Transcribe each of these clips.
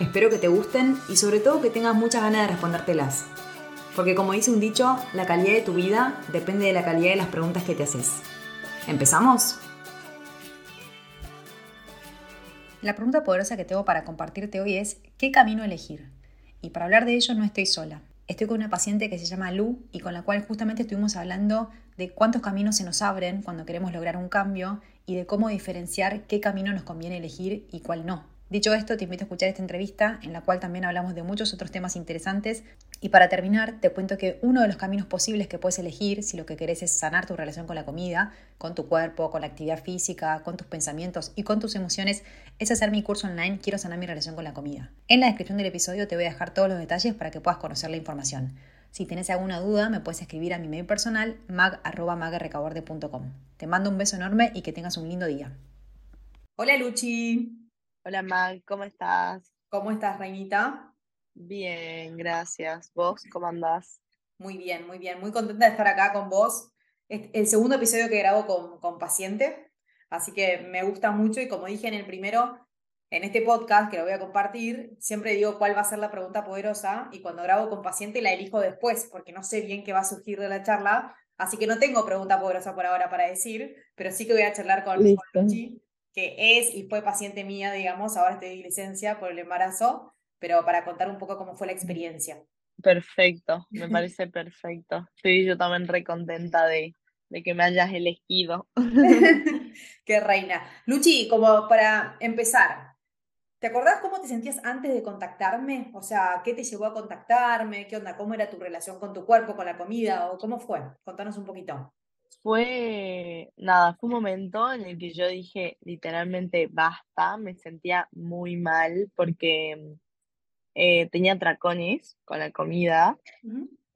Espero que te gusten y sobre todo que tengas muchas ganas de respondértelas. Porque como dice un dicho, la calidad de tu vida depende de la calidad de las preguntas que te haces. ¿Empezamos? La pregunta poderosa que tengo para compartirte hoy es, ¿qué camino elegir? Y para hablar de ello no estoy sola. Estoy con una paciente que se llama Lu y con la cual justamente estuvimos hablando de cuántos caminos se nos abren cuando queremos lograr un cambio y de cómo diferenciar qué camino nos conviene elegir y cuál no. Dicho esto, te invito a escuchar esta entrevista en la cual también hablamos de muchos otros temas interesantes. Y para terminar, te cuento que uno de los caminos posibles que puedes elegir si lo que querés es sanar tu relación con la comida, con tu cuerpo, con la actividad física, con tus pensamientos y con tus emociones, es hacer mi curso online Quiero sanar mi relación con la comida. En la descripción del episodio te voy a dejar todos los detalles para que puedas conocer la información. Si tienes alguna duda, me puedes escribir a mi mail personal mag.magarrecaborde.com. Te mando un beso enorme y que tengas un lindo día. Hola Luchi. Hola Mag, ¿cómo estás? ¿Cómo estás, Reinita? Bien, gracias. ¿Vos cómo andás? Muy bien, muy bien. Muy contenta de estar acá con vos. Es el segundo episodio que grabo con, con paciente, así que me gusta mucho y como dije en el primero, en este podcast que lo voy a compartir, siempre digo cuál va a ser la pregunta poderosa y cuando grabo con paciente la elijo después porque no sé bien qué va a surgir de la charla, así que no tengo pregunta poderosa por ahora para decir, pero sí que voy a charlar con, con Luchi que es y fue paciente mía, digamos, ahora estoy de licencia por el embarazo, pero para contar un poco cómo fue la experiencia. Perfecto, me parece perfecto. Estoy yo también recontenta de, de que me hayas elegido. Qué reina. Luchi, como para empezar, ¿te acordás cómo te sentías antes de contactarme? O sea, ¿qué te llevó a contactarme? ¿Qué onda? ¿Cómo era tu relación con tu cuerpo, con la comida? ¿O cómo fue? Contanos un poquito fue, nada, fue un momento en el que yo dije literalmente basta, me sentía muy mal porque eh, tenía tracones con la comida,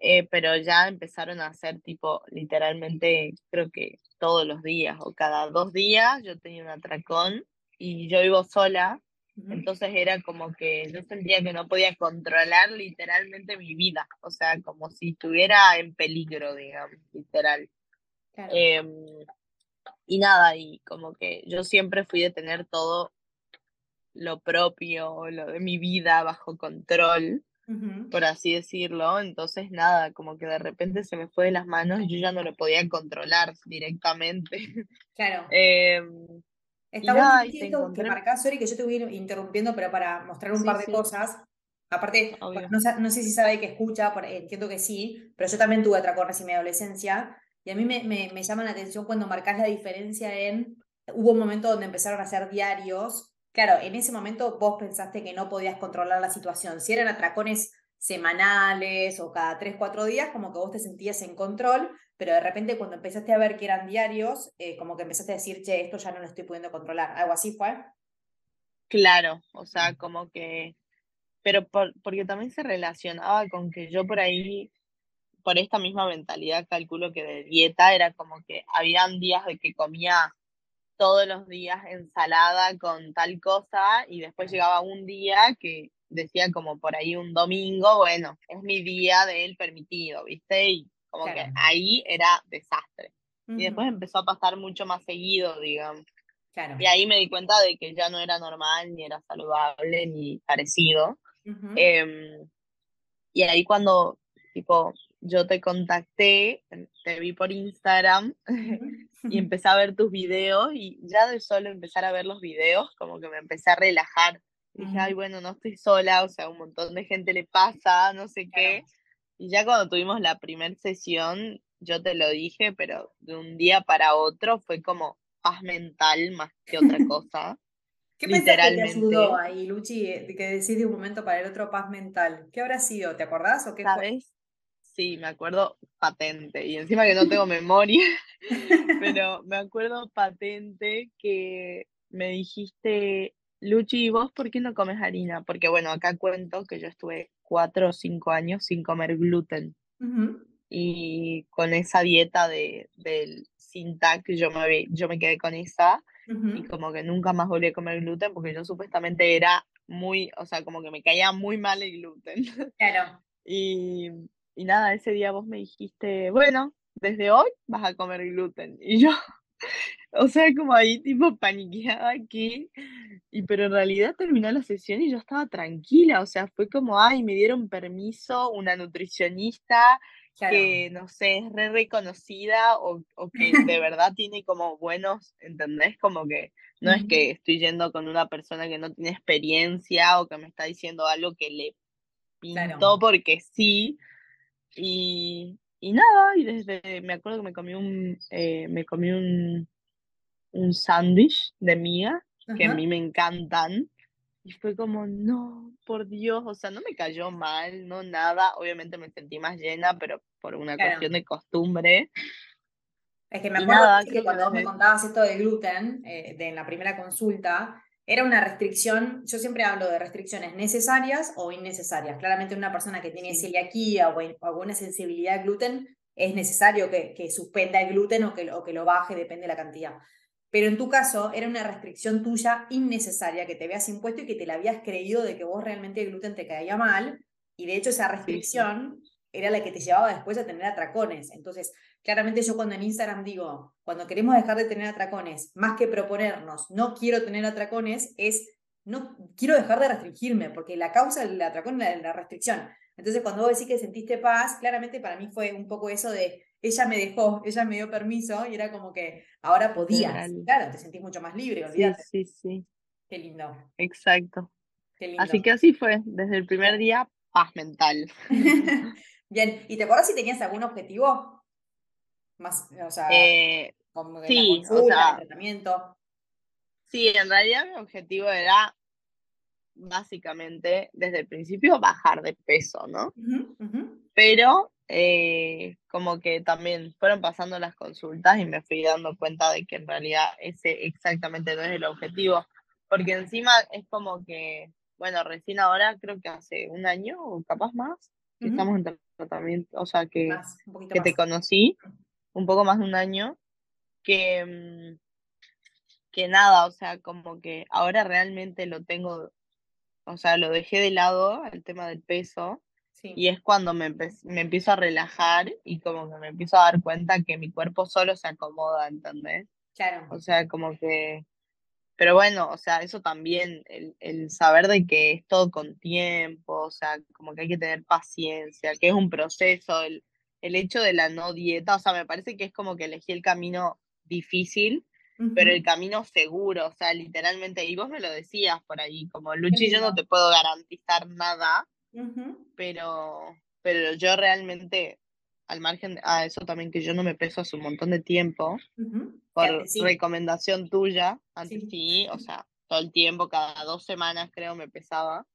eh, pero ya empezaron a hacer tipo literalmente, creo que todos los días o cada dos días yo tenía un atracón y yo vivo sola, entonces era como que yo sentía que no podía controlar literalmente mi vida, o sea, como si estuviera en peligro, digamos, literal. Em, y nada, y como que yo siempre fui de tener todo lo propio, lo de mi vida bajo control, por así decirlo. Entonces, nada, como que de repente se me fue de las manos y yo ya no lo podía controlar directamente. Claro. eh, Está bueno que marcás, sorry que yo te voy interrumpiendo, pero para mostrar un par de cosas. Aparte, no, no, sé si sabe que escucha, entiendo que sí, pero yo también tuve otra corres en mi adolescencia y a mí me, llama la atención cuando marcas la diferencia en, hubo un momento donde empezaron a hacer diarios. Claro, en ese momento vos pensaste que no podías controlar la situación. Si eran atracones semanales o cada tres, cuatro días, como que vos te sentías en control, pero de repente cuando empezaste a ver que eran diarios, eh, como que empezaste a decir, che, esto ya no lo estoy pudiendo controlar. ¿Algo así fue? Claro, o sea, como que, pero porque también se relacionaba con que yo por ahí por esta misma mentalidad calculo que de dieta era como que habían días de que comía todos los días ensalada con tal cosa y después llegaba un día que decía como por ahí un domingo, bueno, es mi día del permitido, ¿viste? Y como que ahí era desastre. Y después empezó a pasar mucho más seguido, digamos. Y ahí me di cuenta de que ya no era normal, ni era saludable, ni parecido. Em, y ahí cuando, tipo, yo te contacté, te vi por Instagram y empecé a ver tus videos y ya de solo empezar a ver los videos, como que me empecé a relajar. Dije, ay, bueno, no estoy sola, o sea, un montón de gente le pasa, no sé qué. Y ya cuando tuvimos la primera sesión, yo te lo dije, pero de un día para otro fue como paz mental más que otra cosa. ¿Qué pensaste que te ayudó ahí, Luchi, que decís de un momento para el otro paz mental? ¿Qué habrá sido? ¿Te acordás o qué ¿Sabes? Sí, me acuerdo patente. Y encima que no tengo memoria, pero me acuerdo patente que me dijiste, Luchi, ¿y vos por qué no comes harina? Porque bueno, acá cuento que yo estuve cuatro o cinco años sin comer gluten. Y con esa dieta de, del sin tac, yo me, yo me quedé con esa y como que nunca más volví a comer gluten porque yo supuestamente era muy, o sea, como que me caía muy mal el gluten. Claro. Y, y nada, ese día vos me dijiste, bueno, desde hoy vas a comer gluten. Y yo, o sea, como ahí tipo paniqueada aquí. Y pero en realidad terminó la sesión y yo estaba tranquila, o sea, fue como, ay, me dieron permiso una nutricionista que, no sé, es re reconocida o, o que de verdad tiene como buenos, ¿entendés? Como que no es que estoy yendo con una persona que no tiene experiencia o que me está diciendo algo que le pintó porque sí. Y, y nada, y desde, me acuerdo que me comí un, eh, me comí un, un sándwich de miga, que a mí me encantan. Y fue como, no, por Dios, o sea, no me cayó mal, no nada. Obviamente me sentí más llena, pero por una cuestión de costumbre. Es que me acuerdo que cuando vos me contabas esto de gluten, eh, de en la primera consulta, era una restricción, yo siempre hablo de restricciones necesarias o innecesarias. Claramente una persona que tiene celiaquía o, alguna sensibilidad al gluten, es necesario que, que suspenda el gluten o que, o que lo baje, depende de la cantidad. Pero en tu caso era una restricción tuya innecesaria que te habías impuesto y que te la habías creído de que vos realmente el gluten te caía mal. Y de hecho esa restricción era la que te llevaba después a tener atracones. Entonces, claramente yo cuando en Instagram digo, cuando queremos dejar de tener atracones, más que proponernos, no quiero tener atracones, es, no quiero dejar de restringirme, porque la causa del atracón es la restricción. Entonces, cuando vos decís que sentiste paz, claramente para mí fue un poco eso de, ella me dejó, ella me dio permiso y era como que ahora podías. Claro, te sentís mucho más libre, olvídate. Sí, sí, sí. Qué lindo. Exacto. Qué lindo. Así que así fue, desde el primer día, paz mental. Bien, ¿y te acuerdas si tenías algún objetivo? Más, o sea, eh, como sí, o sea, tratamiento. Sí, en realidad mi objetivo era básicamente desde el principio bajar de peso, ¿no? Pero eh, como que también fueron pasando las consultas y me fui dando cuenta de que en realidad ese exactamente no es el objetivo, porque encima es como que, bueno, recién ahora creo que hace un año o capaz más, que estamos en tratamiento, o sea, que, que te conocí un poco más de un año, que, mm, que nada, o sea, como que ahora realmente lo tengo, o sea, lo dejé de lado, el tema del peso, y es cuando me, me empiezo a relajar y como que me empiezo a dar cuenta que mi cuerpo solo se acomoda, ¿entendés? Claro. O sea, como que pero bueno, o sea, eso también, el, el, saber de que es todo con tiempo, o sea, como que hay que tener paciencia, que es un proceso, el, el hecho de la no dieta, o sea, me parece que es como que elegí el camino difícil, pero el camino seguro, o sea, literalmente, y vos me lo decías por ahí, como Luchi, yo no te puedo garantizar nada, pero, pero yo realmente al margen a eso también que yo no me peso hace un montón de tiempo, por recomendación tuya, antes sí. o sea, todo el tiempo, cada dos semanas creo me pesaba.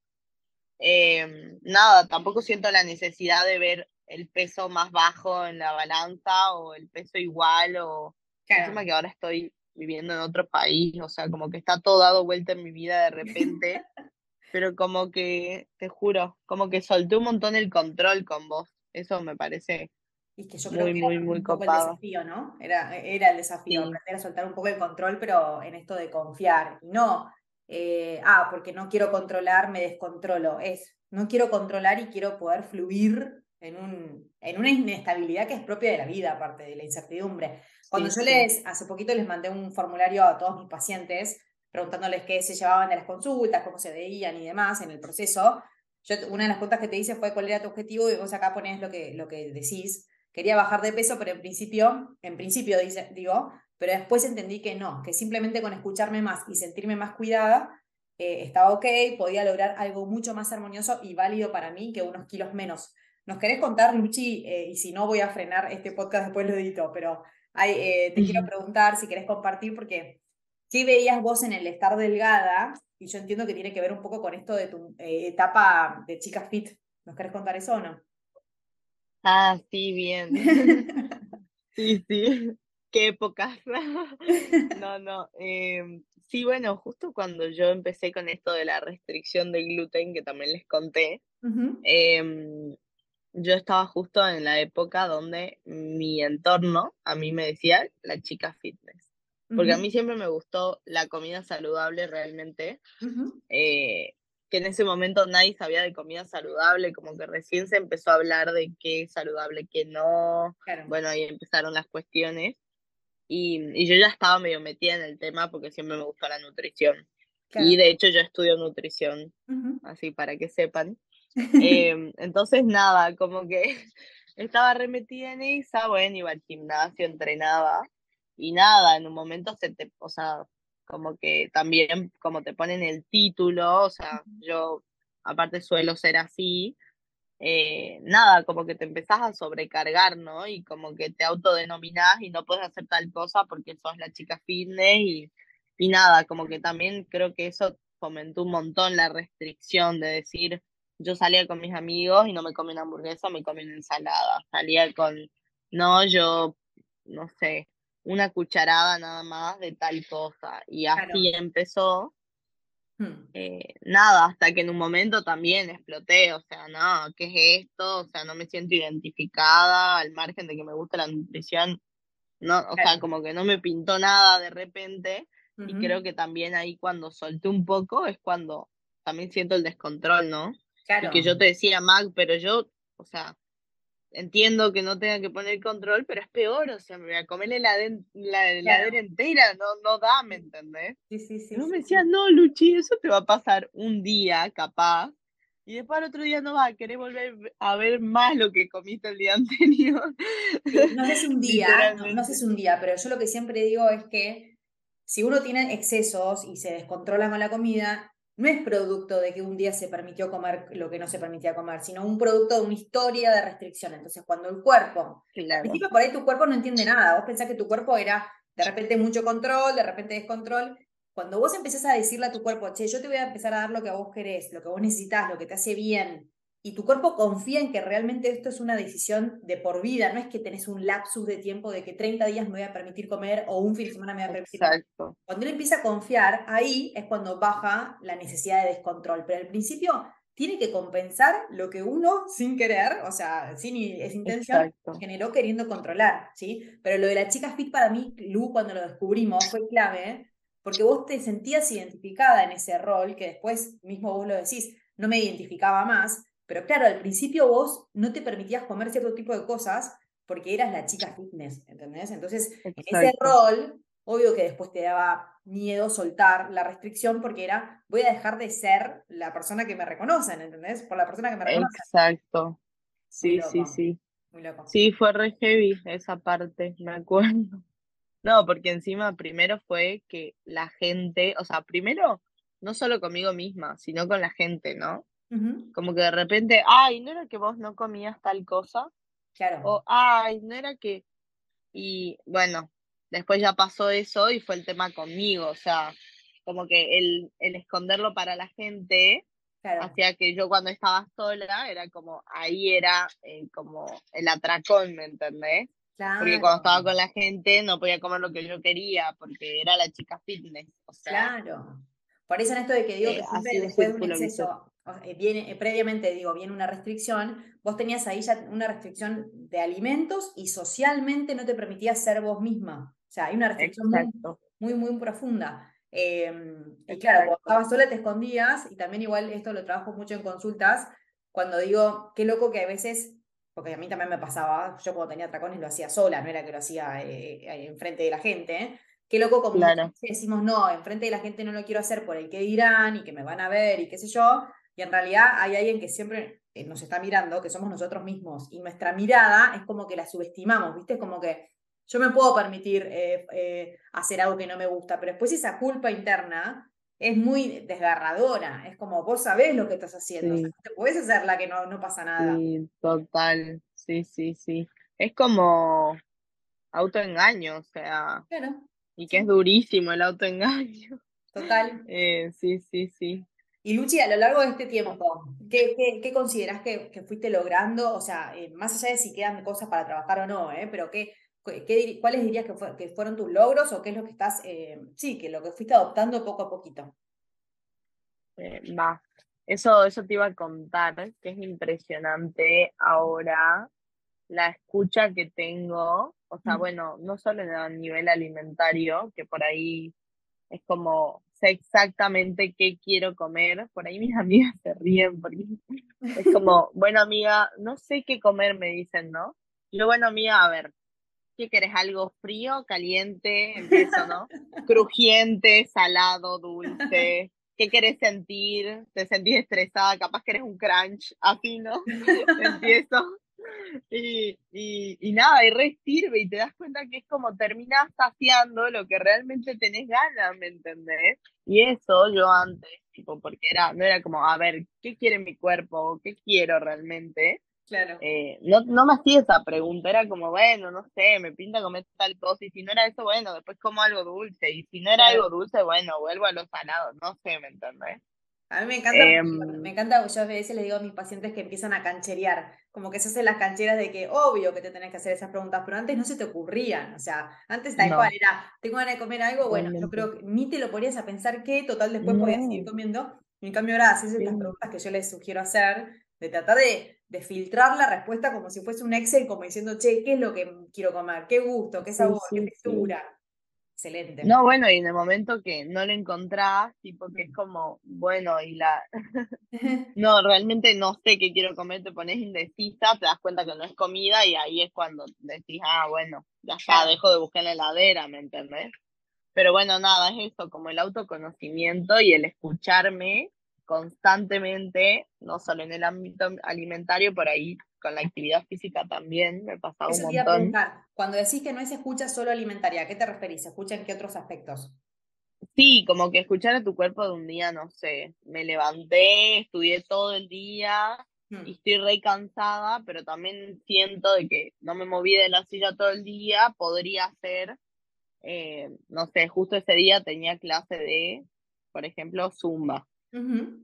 Em, nada, tampoco siento la necesidad de ver el peso más bajo en la balanza o el peso igual o encima que ahora estoy viviendo en otro país, o sea, como que está todo dado vuelta en mi vida de repente, pero como que, te juro, como que solté un montón el control con vos, eso me parece y que yo creo que era un poco el desafío, ¿no? Era, era el desafío, aprender a soltar un poco el control, pero en esto de confiar. Y no, eh, ah, porque no quiero controlar, me descontrolo. Es, no quiero controlar y quiero poder fluir en, un, en una inestabilidad que es propia de la vida, aparte de la incertidumbre. Cuando yo les, hace poquito les mandé un formulario a todos mis pacientes, preguntándoles qué se llevaban de las consultas, cómo se veían y demás en el proceso. Yo, una de las preguntas que te hice fue cuál era tu objetivo y vos acá pones lo que, lo que decís quería bajar de peso, pero en principio, en principio digo, pero después entendí que no, que simplemente con escucharme más y sentirme más cuidada, eh, estaba ok, podía lograr algo mucho más armonioso y válido para mí que unos kilos menos. ¿Nos querés contar, Luchi? Eh, y si no, voy a frenar este podcast, después lo edito, pero eh, te quiero preguntar si querés compartir, porque ¿qué veías vos en el estar delgada? Y yo entiendo que tiene que ver un poco con esto de tu etapa de chica fit. ¿Nos querés contar eso o no? Ah, sí, bien. Sí, sí, qué épocas. No, no. Em, sí, bueno, justo cuando yo empecé con esto de la restricción del gluten, que también les conté, yo estaba justo en la época donde mi entorno a mí me decía la chica fitness. Porque a mí siempre me gustó la comida saludable realmente. Eh, que en ese momento nadie sabía de comida saludable, como que recién se empezó a hablar de qué es saludable, qué no. Bueno, ahí empezaron las cuestiones. Y, y, yo ya estaba medio metida en el tema porque siempre me gustó la nutrición. Y de hecho yo estudio nutrición, así para que sepan. Em, entonces, nada, como que estaba remetida en esa, bueno, iba al gimnasio, entrenaba. Y nada, en un momento se te, o sea, como que también como te ponen el título, o sea, yo aparte suelo ser así, eh, nada, como que te empezás a sobrecargar, ¿no? Y como que te autodenominás y no puedes hacer tal cosa porque sos la chica fitness y, y nada, como que también creo que eso fomentó un montón la restricción de decir, yo salía con mis amigos y no me comí una hamburguesa, me comí una ensalada, salía con, no, yo, no sé, una cucharada nada más de tal cosa. Y así empezó. Hmm. Eh, nada, hasta que en un momento también exploté, o sea, no, ¿qué es esto? O sea, no me siento identificada, al margen de que me gusta la nutrición, no, o sea, como que no me pintó nada de repente, y creo que también ahí cuando solté un poco es cuando también siento el descontrol, ¿no? Claro. Y que yo te decía, Mag, pero yo, o sea, entiendo que no tenga que poner control, pero es peor, o sea, me voy a comer la, la heladera entera, no, no da, ¿me entendés? Sí, sí, sí. no me decía, no, Luchi, eso te va a pasar un día, capaz, y después al otro día no vas a querer volver a ver más lo que comiste el día anterior. no sé si un día, no, no sé si un día, pero yo lo que siempre digo es que si uno tiene excesos y se descontrola con la comida, no es producto de que un día se permitió comer lo que no se permitía comer, sino un producto de una historia de restricción. Entonces, cuando el cuerpo, claro. por ahí tu cuerpo no entiende nada, vos pensás que tu cuerpo era de repente mucho control, de repente descontrol. Cuando vos empezás a decirle a tu cuerpo, che, yo te voy a empezar a dar lo que vos querés, lo que vos necesitas, lo que te hace bien, y tu cuerpo confía en que realmente esto es una decisión de por vida, no es que tenés un lapsus de tiempo de que 30 días me voy a permitir comer o un fin de semana me voy a permitir Exacto. Cuando él empieza a confiar, ahí es cuando baja la necesidad de descontrol, pero al principio tiene que compensar lo que uno sin querer, o sea, sin esa intención, generó queriendo controlar, ¿sí? Pero lo de la chica fit para mí, Lu, cuando lo descubrimos, fue clave, porque vos te sentías identificada en ese rol, que después mismo vos lo decís, no me identificaba más, pero claro, al principio vos no te permitías comer cierto tipo de cosas porque eras la chica fitness, ¿entendés? Entonces, en ese rol, obvio que después te daba miedo soltar la restricción porque era, voy a dejar de ser la persona que me reconocen, ¿entendés? Por la persona que me reconocen. Exacto. Sí, sí, sí. Muy loco. Sí, fue re heavy esa parte, me acuerdo. No, porque encima primero fue que la gente, o sea, primero, no solo conmigo misma, sino con la gente, ¿no? Como que de repente, ay, ¿no era que vos no comías tal cosa? Claro. O, ay, no era que... Y bueno, después ya pasó eso y fue el tema conmigo, o sea, como que el, el esconderlo para la gente hacía que yo cuando estaba sola era como, ahí era eh, como el atracón, ¿me entendés? Porque cuando estaba con la gente no podía comer lo que yo quería porque era la chica fitness. O sea, claro. Por eso en esto de que digo que eh, siempre después de un exceso, eh, viene, eh, previamente digo, viene una restricción, vos tenías ahí ya una restricción de alimentos y socialmente no te permitías ser vos misma. O sea, hay una restricción muy, muy, profunda. Em, y claro, cuando estabas sola te escondías y también igual esto lo trabajo mucho en consultas, cuando digo, qué loco que a veces, porque a mí también me pasaba, yo cuando tenía tracones lo hacía sola, no era que lo hacía enfrente de la gente, Qué loco como decimos, no, enfrente de la gente no lo quiero hacer por el que dirán y que me van a ver y qué sé yo. Y en realidad hay alguien que siempre eh, nos está mirando, que somos nosotros mismos. Y nuestra mirada es como que la subestimamos, ¿viste? Como que yo me puedo permitir eh, eh, hacer algo que no me gusta, pero después esa culpa interna es muy desgarradora. Es como vos sabés lo que estás haciendo. te puedes hacer la que no, no pasa nada. Sí, total. Sí, sí, sí. Es como autoengaño, o sea. Claro. Y que es durísimo el autoengaño. Total. Eh, sí, sí, sí. Y Luchi, a lo largo de este tiempo, ¿qué, qué, consideras que, que, fuiste logrando? O sea, eh, más allá de si quedan cosas para trabajar o no, ¿eh? pero ¿qué, qué, ¿cuáles dirías que, que, fueron tus logros o qué es lo que estás, eh, sí, que lo que fuiste adoptando poco a poquito? va. Eso, eso te iba a contar, que es impresionante ahora la escucha que tengo, o sea, Mm. bueno, no solo a nivel alimentario, que por ahí es como sé exactamente qué quiero comer, por ahí mis amigas se ríen porque es como, bueno amiga, no sé qué comer, me dicen, ¿no? Yo, bueno amiga, a ver, ¿qué querés? ¿Algo frío, caliente? Empiezo, ¿no? Crujiente, salado, dulce. ¿Qué querés sentir? ¿Te sentís estresada? Capaz que eres un crunch, así, ¿no? Empiezo. Y, y, y nada, y re sirve y te das cuenta que es como terminás saciando lo que realmente tenés ganas, ¿me entendés? Y eso yo antes, tipo, porque era, no era como, a ver, ¿qué quiere mi cuerpo? ¿Qué quiero realmente? Claro. Eh, no, no me hacía esa pregunta, era como, bueno, no sé, me pinta comer tal cosa, y si no era eso, bueno, después como algo dulce, y si no era algo dulce, bueno, vuelvo a los salados, no sé, ¿me entendés? A mí me encanta, Em, me encanta, yo a veces les digo a mis pacientes que empiezan a cancherear, como que se hacen las cancheras de que obvio que te tenés que hacer esas preguntas, pero antes no se te ocurrían, o sea, antes tal No. cual era, tengo ganas de comer algo, bueno, yo creo que ni te lo ponías a pensar que total después podías seguir comiendo, y en cambio ahora haces estas Sí. preguntas que yo les sugiero hacer, de tratar de, de filtrar la respuesta como si fuese un Excel, como diciendo, che, ¿qué es lo que quiero comer? ¿Qué gusto? ¿Qué sabor? ¿Qué sí, textura? Excelente. No, bueno, y en el momento que no lo encontrás, tipo que es Mm. como, bueno, y la, no, realmente no sé qué quiero comer, te pones indecisa, te das cuenta que no es comida y ahí es cuando decís, ah, bueno, ya está, dejo de buscar en la heladera, ¿me entendés? Pero bueno, nada, es eso, como el autoconocimiento y el escucharme constantemente, no solo en el ámbito alimentario, por ahí con la actividad física también, me pasaba un Eso te iba a montón. preguntar, cuando decís que no es escucha solo alimentaria, ¿a qué te referís? ¿Escucha en qué otros aspectos? Sí, como que escuchar a tu cuerpo de un día, no sé, me levanté, estudié todo el día y Mm, estoy re cansada, pero también siento de que no me moví de la silla todo el día, podría ser, eh, no sé, justo ese día tenía clase de, por ejemplo, Zumba,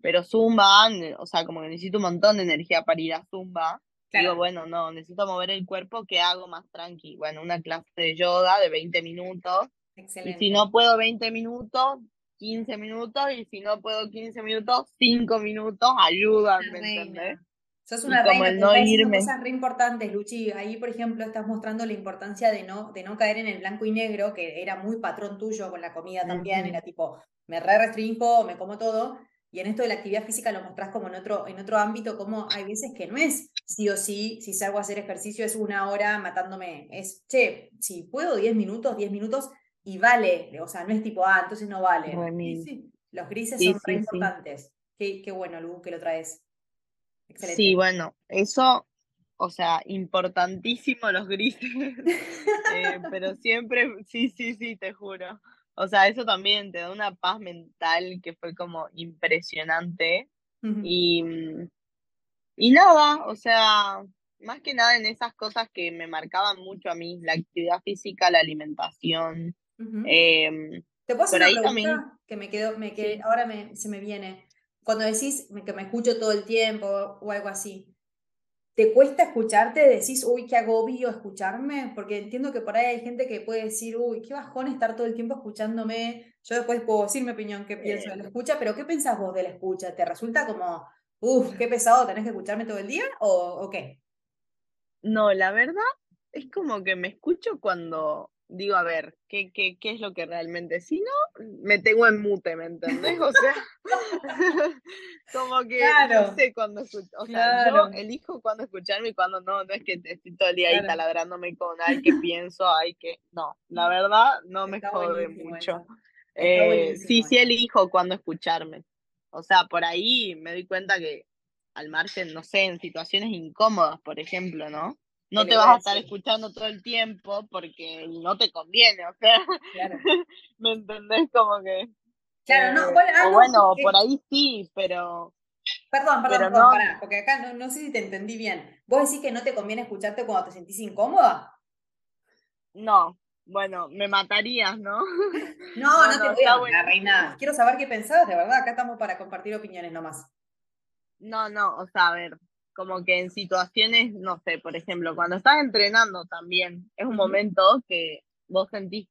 pero Zumba, o sea, como que necesito un montón de energía para ir a Zumba. Digo, bueno, no, necesito mover el cuerpo, ¿qué hago más tranqui? Bueno, una clase de yoga de 20 minutos. Y si excelente. no puedo 20 minutos, 15 minutos, y si no puedo 15 minutos, 5 minutos, ayudan, Una ¿me entendés? Sos una reina, el no irme. cosas re importantes, Luchi. Ahí, por ejemplo, estás mostrando la importancia de no, de no caer en el blanco y negro, que era muy patrón tuyo con la comida también, era tipo, me re restringo, me como todo. Y en esto de la actividad física lo mostrás como en otro, en otro ámbito, como hay veces que no es sí o sí, si salgo a hacer ejercicio es una hora matándome. Es, che, si puedo 10 minutos, 10 minutos y vale. O sea, no es tipo, ah, entonces no vale. Sí, sí. Los grises Sí, son re sí, sí. importantes. Qué, qué bueno, Lu, que lo traes. Sí, Excelente. bueno, eso, o sea, importantísimo los grises. Eh, pero siempre, sí, sí, sí, te juro. O sea, eso también te da una paz mental que fue como impresionante. Y, mm, y nada, o sea, más que nada en esas cosas que me marcaban mucho a mí, la actividad física, la alimentación. em, ¿Te puedo hacer una también, pregunta que me quedó, me quedé, sí. ahora me, se me viene? Cuando decís que me escucho todo el tiempo o algo así, ¿te cuesta escucharte? ¿Decís, uy, qué agobio escucharme? Porque entiendo que por ahí hay gente que puede decir, uy, qué bajón estar todo el tiempo escuchándome. Yo después puedo decir mi opinión, qué pienso de la escucha, pero ¿qué pensás vos de la escucha? ¿Te resulta como, uff, qué pesado, tenés que escucharme todo el día? ¿O, o qué? no, la verdad es como que me escucho cuando digo, a ver, ¿qué, qué, qué es lo que realmente? Si no, me tengo en mute, ¿me entendés? O sea, como que no sé cuándo escucho, o sea, yo elijo cuándo escucharme y cuándo no, no es que estoy todo el día ahí taladrándome con, ay, que pienso, ay, que, no, la verdad no me jode mucho. Eh, sí, sí elijo cuándo escucharme. O sea, por ahí me doy cuenta que al margen, no sé, en situaciones incómodas, por ejemplo, ¿no? No te vas a estar escuchando todo el tiempo porque no te conviene, o sea, Claro. ¿me entendés? Como que, Claro, no, eh, bueno, ah, o bueno, por ahí sí, pero, perdón, perdón, pero perdón, no, pará, porque acá no, no sé si te entendí bien. ¿Vos decís que no te conviene escucharte cuando te sentís incómoda? no, bueno, me matarías, ¿no? No, No, no te voy a está matar, reina. Quiero saber qué pensás, de verdad, acá estamos para compartir opiniones nomás. No, no, o sea, a ver, como que en situaciones, no sé, por ejemplo, cuando estás entrenando también, es un momento que vos sentís,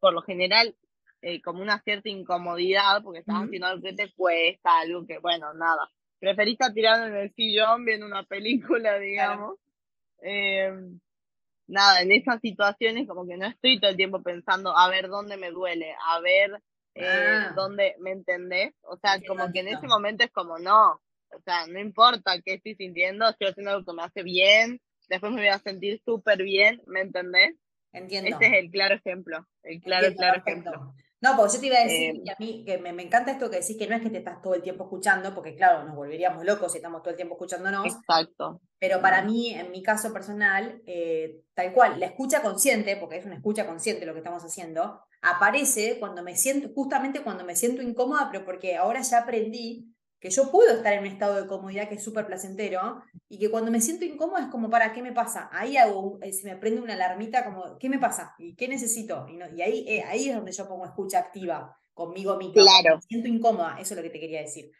por lo general, eh, como una cierta incomodidad porque estás haciendo algo que te cuesta, algo que, bueno, nada. Preferís estar tirando en el sillón viendo una película, digamos. Em, nada, en esas situaciones como que no estoy todo el tiempo pensando a ver dónde me duele, a ver eh, ah. dónde, ¿me entendés? O sea, como que en ese momento es como, no, o sea, no importa qué estoy sintiendo, estoy haciendo algo que me hace bien, después me voy a sentir súper bien, ¿me entendés? Entiendo. Este es el claro ejemplo, el claro, claro ejemplo. No, porque yo te iba a decir eh, que a mí que me, encanta esto que decís que no es que te estás todo el tiempo escuchando, porque claro, nos volveríamos locos si estamos todo el tiempo escuchándonos. Exacto. Pero para mí, en mi caso personal, eh, tal cual, la escucha consciente, porque es una escucha consciente lo que estamos haciendo, aparece cuando me siento, justamente cuando me siento incómoda, pero porque ahora ya aprendí que yo puedo estar en un estado de comodidad que es súper placentero y que cuando me siento incómoda es como, ¿para qué me pasa? Ahí hago, eh, se me prende una alarmita como, ¿qué me pasa? ¿Y qué necesito? Y, ahí, eh, ahí es donde yo pongo escucha activa conmigo misma. Claro. Me siento incómoda, eso es lo que te quería decir.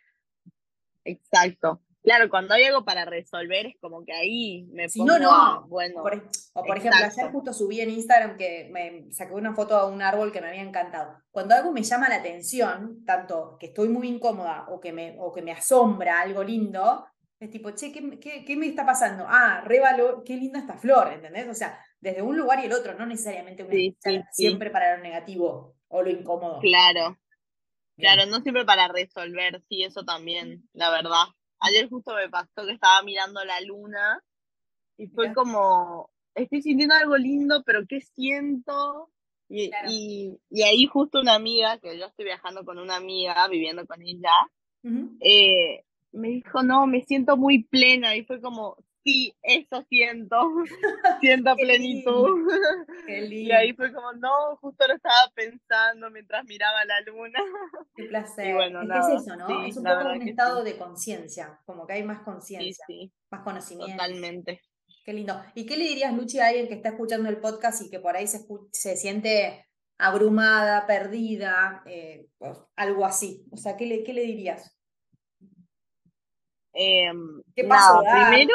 Exacto. Claro, cuando hay algo para resolver es como que ahí me si no, no. bueno. o por ejemplo, ayer justo subí en Instagram que me saqué una foto de un árbol que me había encantado. Cuando algo me llama la atención, tanto que estoy muy incómoda o que me, o que me asombra algo lindo, es tipo, che, ¿qué, qué, me está pasando? Ah, re qué linda esta flor, ¿entendés? O sea, desde un lugar y el otro, no necesariamente siempre para lo negativo o lo incómodo. Claro. Claro, no siempre para resolver, sí, eso también, la verdad. Ayer justo me pasó que estaba mirando la luna y fue como, estoy sintiendo algo lindo, pero ¿qué siento? Y, y, ahí justo una amiga, que yo estoy viajando con una amiga, viviendo con ella, eh, me dijo, no, me siento muy plena. Y fue como, sí, eso siento, siento plenitud. Y ahí fue como, no, justo lo estaba pensando mientras miraba la luna. Qué placer. Bueno, es, que es eso, ¿no? es un poco un estado de conciencia, como que hay más conciencia, más conocimiento. Totalmente. Qué lindo. ¿Y qué le dirías, Luchi, a alguien que está escuchando el podcast y que por ahí se, se siente abrumada, perdida, eh, pues, algo así? O sea, ¿qué le, qué le dirías? Em, ¿Qué pasó? primero,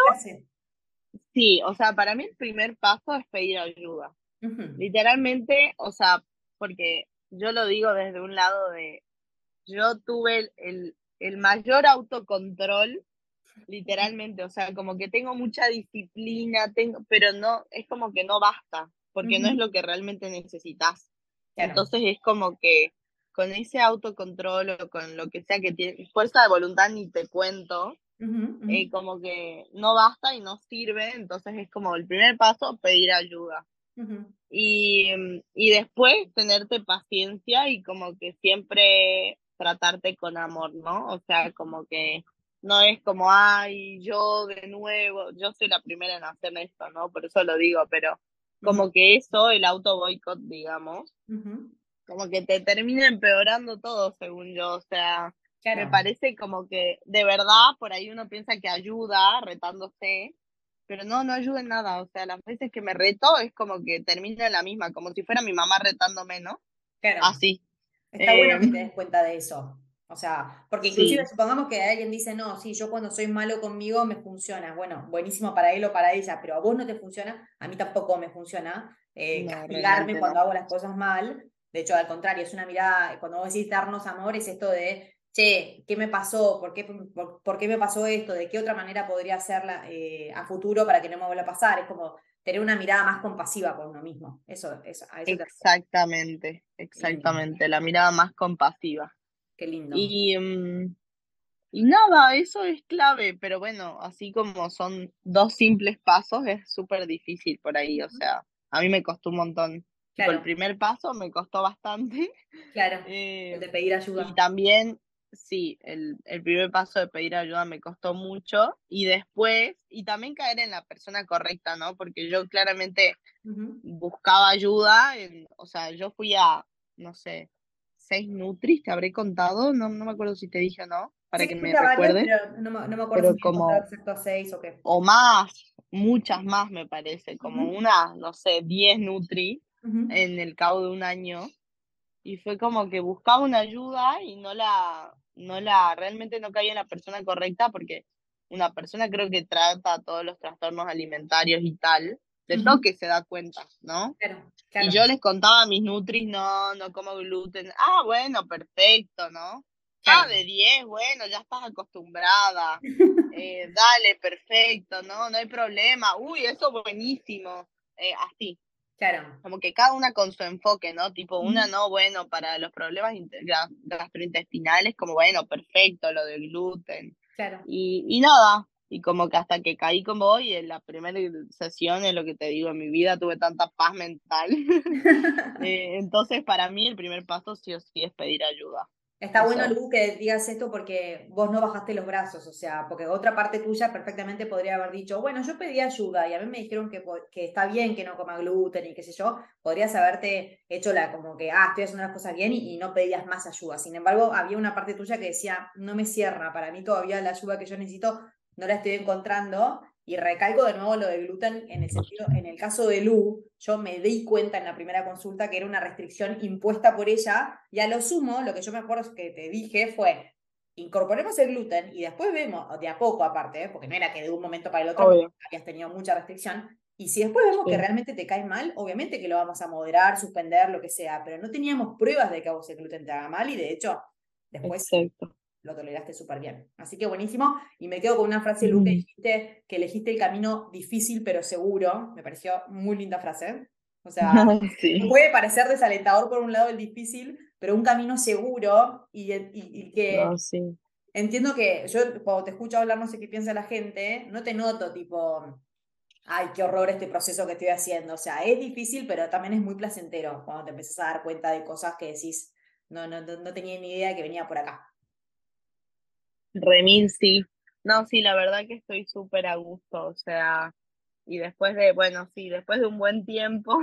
sí, o sea, para mí el primer paso es pedir ayuda. Literalmente, o sea, porque yo lo digo desde un lado de, yo tuve el, el, mayor autocontrol, literalmente, o sea, como que tengo mucha disciplina, tengo, pero no, es como que no basta, porque no es lo que realmente necesitas. Entonces es como que con ese autocontrol o con lo que sea que tiene, fuerza de voluntad ni te cuento, eh, como que no basta y no sirve, entonces es como el primer paso, pedir ayuda. y, y después tenerte paciencia y como que siempre tratarte con amor, ¿no? O sea, como que no es como, ay, yo de nuevo, yo soy la primera en hacer esto, ¿no? Por eso lo digo, pero como que eso, el auto boicot, digamos, como que te termina empeorando todo, según yo, o sea, me parece como que de verdad por ahí uno piensa que ayuda retándose, pero no, no ayuda en nada. O sea, las veces que me reto es como que termina la misma, como si fuera mi mamá retándome, ¿no? Claro. Así. Está bueno que te des cuenta de eso. O sea, porque inclusive supongamos que alguien dice, no, sí, yo cuando soy malo conmigo me funciona. Bueno, buenísimo para él o para ella, pero a vos no te funciona, a mí tampoco me funciona eh, castigarme cuando hago las cosas mal. De hecho, al contrario, es una mirada, cuando vos decís darnos amor, es esto de che, ¿qué me pasó? ¿Por qué, por, qué me pasó esto? ¿De qué otra manera podría hacerla eh, a futuro para que no me vuelva a pasar? Es como tener una mirada más compasiva por uno mismo. Eso, eso, exactamente, exactamente, la mirada más compasiva. Qué lindo. Y, mm, y nada, eso es clave, pero bueno, así como son dos simples pasos, es súper difícil por ahí, o sea, a mí me costó un montón. el primer paso me costó bastante. Claro, el de pedir ayuda. Y también sí, el, primer paso de pedir ayuda me costó mucho y después, y también caer en la persona correcta, ¿no? Porque yo claramente buscaba ayuda, o sea, yo fui a, no sé, seis Nutris, te habré contado, no, no me acuerdo si te dije o no, para que me recuerdes. no, me acuerdo si como, exacto seis o qué. O más, muchas más me parece, como una, no sé, diez Nutri en el cabo de un año. Y fue como que buscaba una ayuda y no la, no la, realmente no caía en la persona correcta porque una persona creo que trata todos los trastornos alimentarios y tal, de toque se da cuenta, ¿no? Claro, Y yo les contaba a mis nutris, no, no como gluten. Ah, bueno, perfecto, ¿no? Ah, de 10, bueno, ya estás acostumbrada. Eh, dale, perfecto, ¿no? No hay problema. Uy, eso buenísimo. Eh, así. Claro. Como que cada una con su enfoque, ¿no? Tipo, una no, bueno, para los problemas gastrointestinales, como bueno, perfecto, lo del gluten. Claro. Y, y nada, y como que hasta que caí con vos y en la primera sesión, es lo que te digo, en mi vida tuve tanta paz mental. Eh, entonces, para mí el primer paso sí o sí es pedir ayuda. Está bueno, Lu, que digas esto porque vos no bajaste los brazos, o sea, porque otra parte tuya perfectamente podría haber dicho, bueno, yo pedí ayuda y a mí me dijeron que, que está bien que no coma gluten y qué sé yo, podrías haberte hecho la como que, ah, estoy haciendo las cosas bien y, y, no pedías más ayuda. Sin embargo, había una parte tuya que decía, no me cierra, para mí todavía la ayuda que yo necesito no la estoy encontrando y recalco de nuevo lo de gluten en el sentido, en el caso de Lu, yo me di cuenta en la primera consulta que era una restricción impuesta por ella, y a lo sumo, lo que yo me acuerdo que te dije fue, incorporemos el gluten y después vemos, de a poco aparte, ¿eh? porque no era que de un momento para el otro habías tenido mucha restricción, y si después vemos que realmente te cae mal, obviamente que lo vamos a moderar, suspender, lo que sea, pero no teníamos pruebas de que a vos el gluten te haga mal, y de hecho, después lo toleraste súper bien. Así que buenísimo. Y me quedo con una frase, Lu, que dijiste que elegiste el camino difícil pero seguro. Me pareció muy linda frase. O sea, puede parecer desalentador por un lado el difícil, pero un camino seguro y, y, que... Entiendo que yo cuando te escucho hablar, no sé qué piensa la gente, no te noto tipo, ay, qué horror este proceso que estoy haciendo. O sea, es difícil, pero también es muy placentero cuando te empezás a dar cuenta de cosas que decís, no, no, no tenía ni idea que venía por acá. Remil, sí. No, sí, la verdad que estoy súper a gusto, o sea, y después de, bueno, sí, después de un buen tiempo,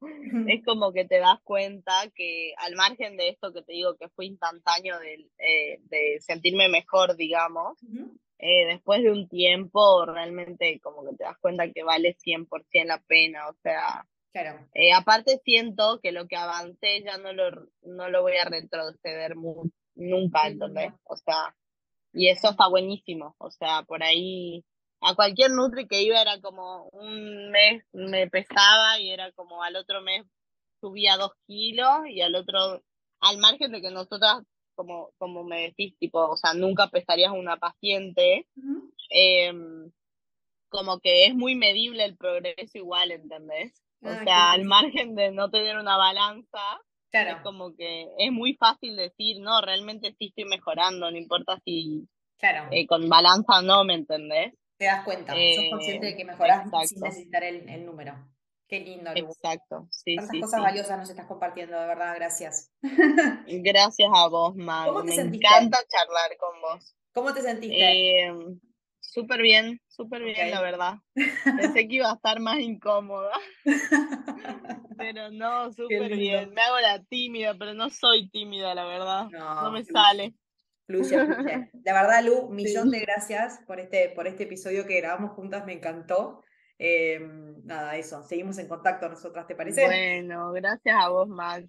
es como que te das cuenta que al margen de esto que te digo que fue instantáneo de, eh, de sentirme mejor, digamos, eh, después de un tiempo realmente como que te das cuenta que vale 100% la pena, o sea, claro. Eh, aparte siento que lo que avancé ya no lo, no lo voy a retroceder nunca, ¿entendés? O sea, y eso está buenísimo, o sea, por ahí a cualquier Nutri que iba era como un mes me pesaba y era como al otro mes subía dos kilos y al otro, al margen de que nosotras, como, como me decís, tipo, o sea, nunca pesarías una paciente, em, como que es muy medible el progreso igual, ¿entendés? O ah, sea, al margen de no tener una balanza, Claro. Es como que es muy fácil decir, no, realmente sí estoy mejorando, no importa si claro. Eh, con balanza o no, ¿me entendés? Te das cuenta, sos consciente de que mejorás sin necesitar el, el, número. Qué lindo. Exacto, sí, Tantas cosas valiosas nos estás compartiendo, de verdad, gracias. Gracias a vos, Mag. Me encanta charlar con vos. ¿Cómo te sentiste? Eh, súper bien, súper bien, la verdad. Pensé que iba a estar más incómoda. pero no, súper bien. Me hago la tímida, pero no soy tímida, la verdad. No, me sale. Fluye, fluye. De verdad, Lu, millón de gracias por este, por este episodio que grabamos juntas, me encantó. Em, nada, eso, seguimos en contacto nosotras, ¿te parece? Bueno, gracias a vos, Max.